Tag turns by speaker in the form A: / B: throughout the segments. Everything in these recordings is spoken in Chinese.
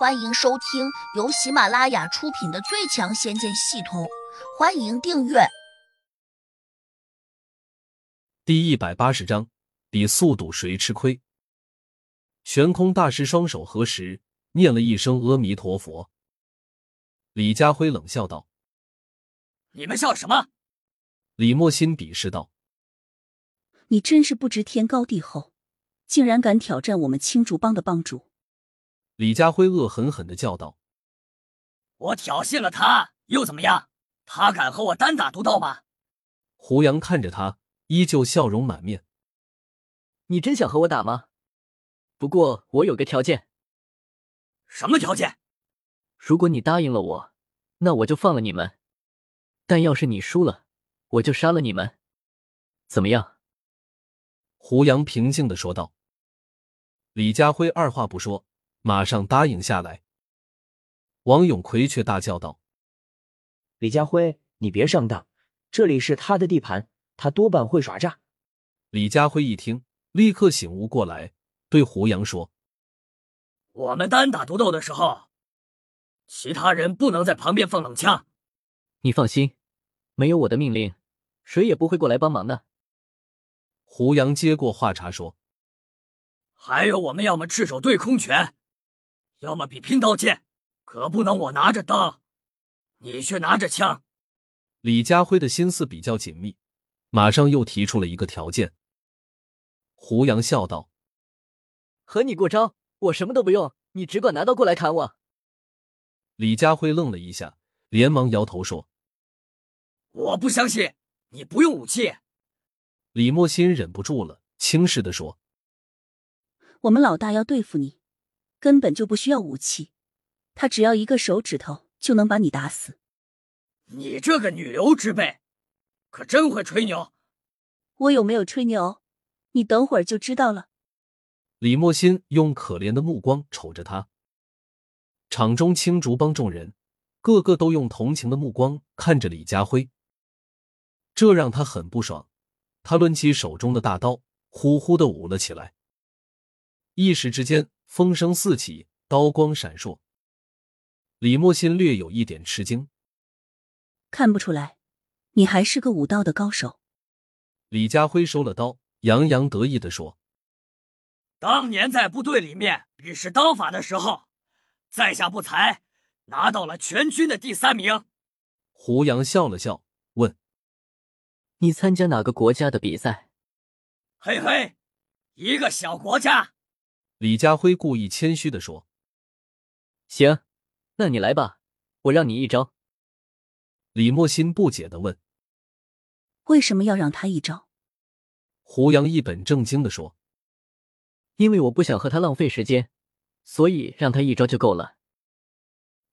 A: 欢迎收听由喜马拉雅出品的《最强仙剑系统》，欢迎订阅。
B: 第一百八十章，比速度谁吃亏？悬空大师双手合十，念了一声阿弥陀佛。李家辉冷笑道：“
C: 你们笑什么？”
B: 李莫心鄙视道：“
D: 你真是不知天高地厚，竟然敢挑战我们青竹帮的帮主！”
B: 李家辉恶狠狠的叫道：“
C: 我挑衅了他，又怎么样？他敢和我单打独斗吗？”
B: 胡杨看着他，依旧笑容满面。
E: “你真想和我打吗？不过我有个条件。”“
C: 什么条件？”“
E: 如果你答应了我，那我就放了你们；但要是你输了，我就杀了你们。怎么样？”
B: 胡杨平静的说道。李家辉二话不说。马上答应下来。王永奎却大叫道：“
F: 李家辉，你别上当！这里是他的地盘，他多半会耍诈。”
B: 李家辉一听，立刻醒悟过来，对胡杨说：“
C: 我们单打独斗的时候，其他人不能在旁边放冷枪。
E: 你放心，没有我的命令，谁也不会过来帮忙的。”
B: 胡杨接过话茬说：“
C: 还有，我们要么赤手对空拳。”要么比拼刀剑，可不能我拿着刀，你却拿着枪。
B: 李家辉的心思比较紧密，马上又提出了一个条件。胡杨笑道：“
E: 和你过招，我什么都不用，你只管拿刀过来砍我。”
B: 李家辉愣了一下，连忙摇头说：“
C: 我不相信，你不用武器。”
B: 李莫心忍不住了，轻视的说：“
D: 我们老大要对付你。”根本就不需要武器，他只要一个手指头就能把你打死。
C: 你这个女流之辈，可真会吹牛！
D: 我有没有吹牛？你等会儿就知道了。
B: 李莫心用可怜的目光瞅着他。场中青竹帮众人个个都用同情的目光看着李家辉，这让他很不爽。他抡起手中的大刀，呼呼的舞了起来。一时之间。风声四起，刀光闪烁。李莫心略有一点吃惊，
D: 看不出来，你还是个武道的高手。
B: 李家辉收了刀，洋洋得意的说：“
C: 当年在部队里面比试刀法的时候，在下不才拿到了全军的第三名。”
B: 胡杨笑了笑，问：“
E: 你参加哪个国家的比赛？”“
C: 嘿嘿，一个小国家。”
B: 李家辉故意谦虚的说：“
E: 行，那你来吧，我让你一招。”
B: 李莫心不解的问：“
D: 为什么要让他一招？”
B: 胡杨一本正经的说：“
E: 因为我不想和他浪费时间，所以让他一招就够了。”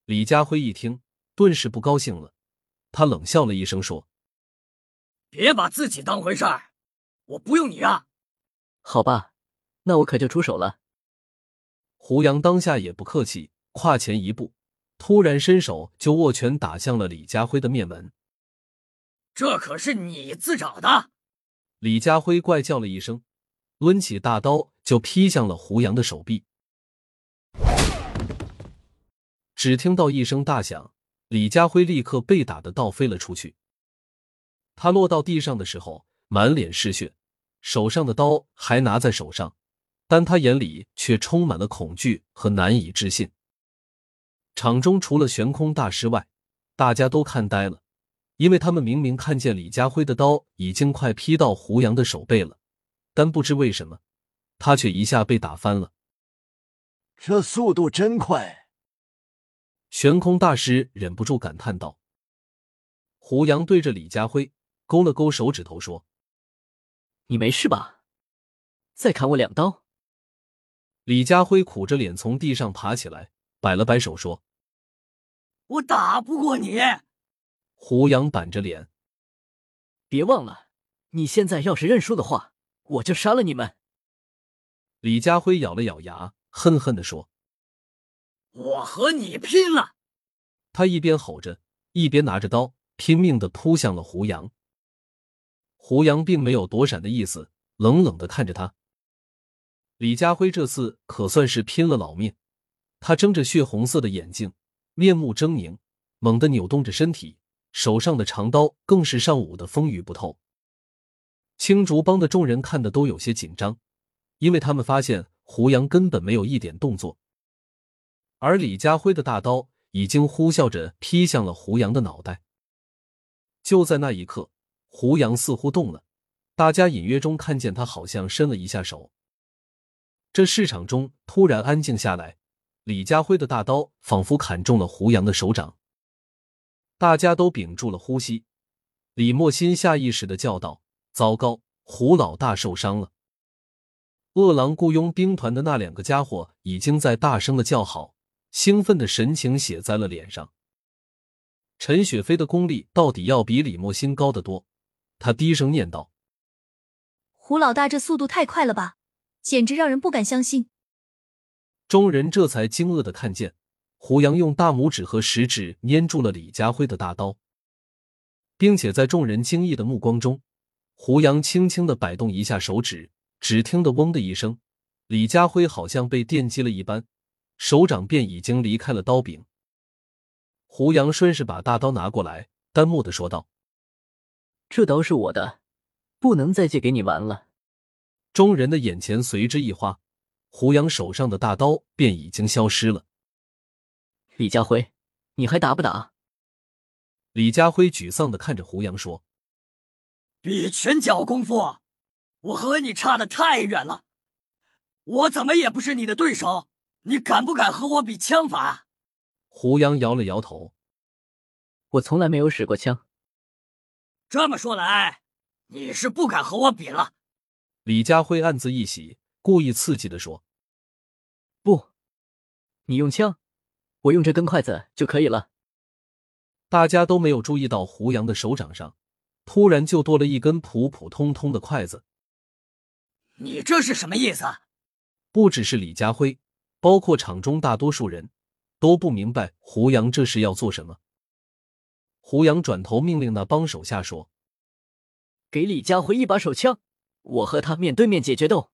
B: 李家辉一听，顿时不高兴了，他冷笑了一声说：“
C: 别把自己当回事儿，我不用你啊。”
E: 好吧，那我可就出手了。
B: 胡杨当下也不客气，跨前一步，突然伸手就握拳打向了李家辉的面门。
C: 这可是你自找的！
B: 李家辉怪叫了一声，抡起大刀就劈向了胡杨的手臂。只听到一声大响，李家辉立刻被打的倒飞了出去。他落到地上的时候，满脸是血，手上的刀还拿在手上。但他眼里却充满了恐惧和难以置信。场中除了悬空大师外，大家都看呆了，因为他们明明看见李家辉的刀已经快劈到胡杨的手背了，但不知为什么，他却一下被打翻了。
G: 这速度真快！
B: 悬空大师忍不住感叹道。胡杨对着李家辉勾了勾手指头，说：“
E: 你没事吧？再砍我两刀。”
B: 李家辉苦着脸从地上爬起来，摆了摆手说：“
C: 我打不过你。”
B: 胡杨板着脸：“
E: 别忘了，你现在要是认输的话，我就杀了你们。”
B: 李家辉咬了咬牙，恨恨的说：“
C: 我和你拼了！”
B: 他一边吼着，一边拿着刀拼命的扑向了胡杨。胡杨并没有躲闪的意思，冷冷的看着他。李家辉这次可算是拼了老命，他睁着血红色的眼睛，面目狰狞，猛地扭动着身体，手上的长刀更是上舞的风雨不透。青竹帮的众人看的都有些紧张，因为他们发现胡杨根本没有一点动作，而李家辉的大刀已经呼啸着劈向了胡杨的脑袋。就在那一刻，胡杨似乎动了，大家隐约中看见他好像伸了一下手。这市场中突然安静下来，李家辉的大刀仿佛砍中了胡杨的手掌，大家都屏住了呼吸。李莫心下意识的叫道。糟糕，胡老大受伤了！饿狼雇佣兵团的那两个家伙已经在大声的叫好，兴奋的神情写在了脸上。陈雪飞的功力到底要比李莫心高得多，他低声念道：“
H: 胡老大这速度太快了吧，简直让人不敢相信。”
B: 众人这才惊愕的看见，胡杨用大拇指和食指捏住了李家辉的大刀，并且在众人惊异的目光中。胡杨轻轻的摆动一下手指，只听得“嗡”的一声，李家辉好像被电击了一般，手掌便已经离开了刀柄。胡杨顺势把大刀拿过来，淡漠的说道：“
E: 这刀是我的，不能再借给你玩了。”
B: 众人的眼前随之一花，胡杨手上的大刀便已经消失了。
E: 李家辉，你还打不打？
B: 李家辉沮丧的看着胡杨说。
C: 比拳脚功夫，我和你差的太远了，我怎么也不是你的对手。你敢不敢和我比枪法？
B: 胡杨摇了摇头，
E: 我从来没有使过枪。
C: 这么说来，你是不敢和我比了。
B: 李家辉暗自一喜，故意刺激的说：“
E: 不，你用枪，我用这根筷子就可以了。”
B: 大家都没有注意到胡杨的手掌上。突然就多了一根普普通通的筷子，
C: 你这是什么意思？
B: 不只是李家辉，包括场中大多数人都不明白胡杨这是要做什么。胡杨转头命令那帮手下说：“
E: 给李家辉一把手枪，我和他面对面解决斗。”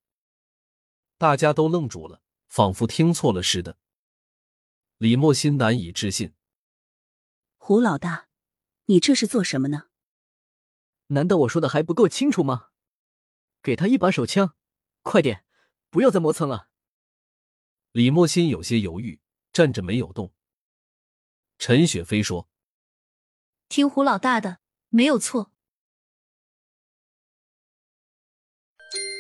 B: 大家都愣住了，仿佛听错了似的。李莫心难以置信：“
D: 胡老大，你这是做什么呢？”
E: 难道我说的还不够清楚吗？给他一把手枪，快点，不要再磨蹭了。
B: 李莫心有些犹豫，站着没有动。陈雪飞说：“
H: 听胡老大的，没有错。”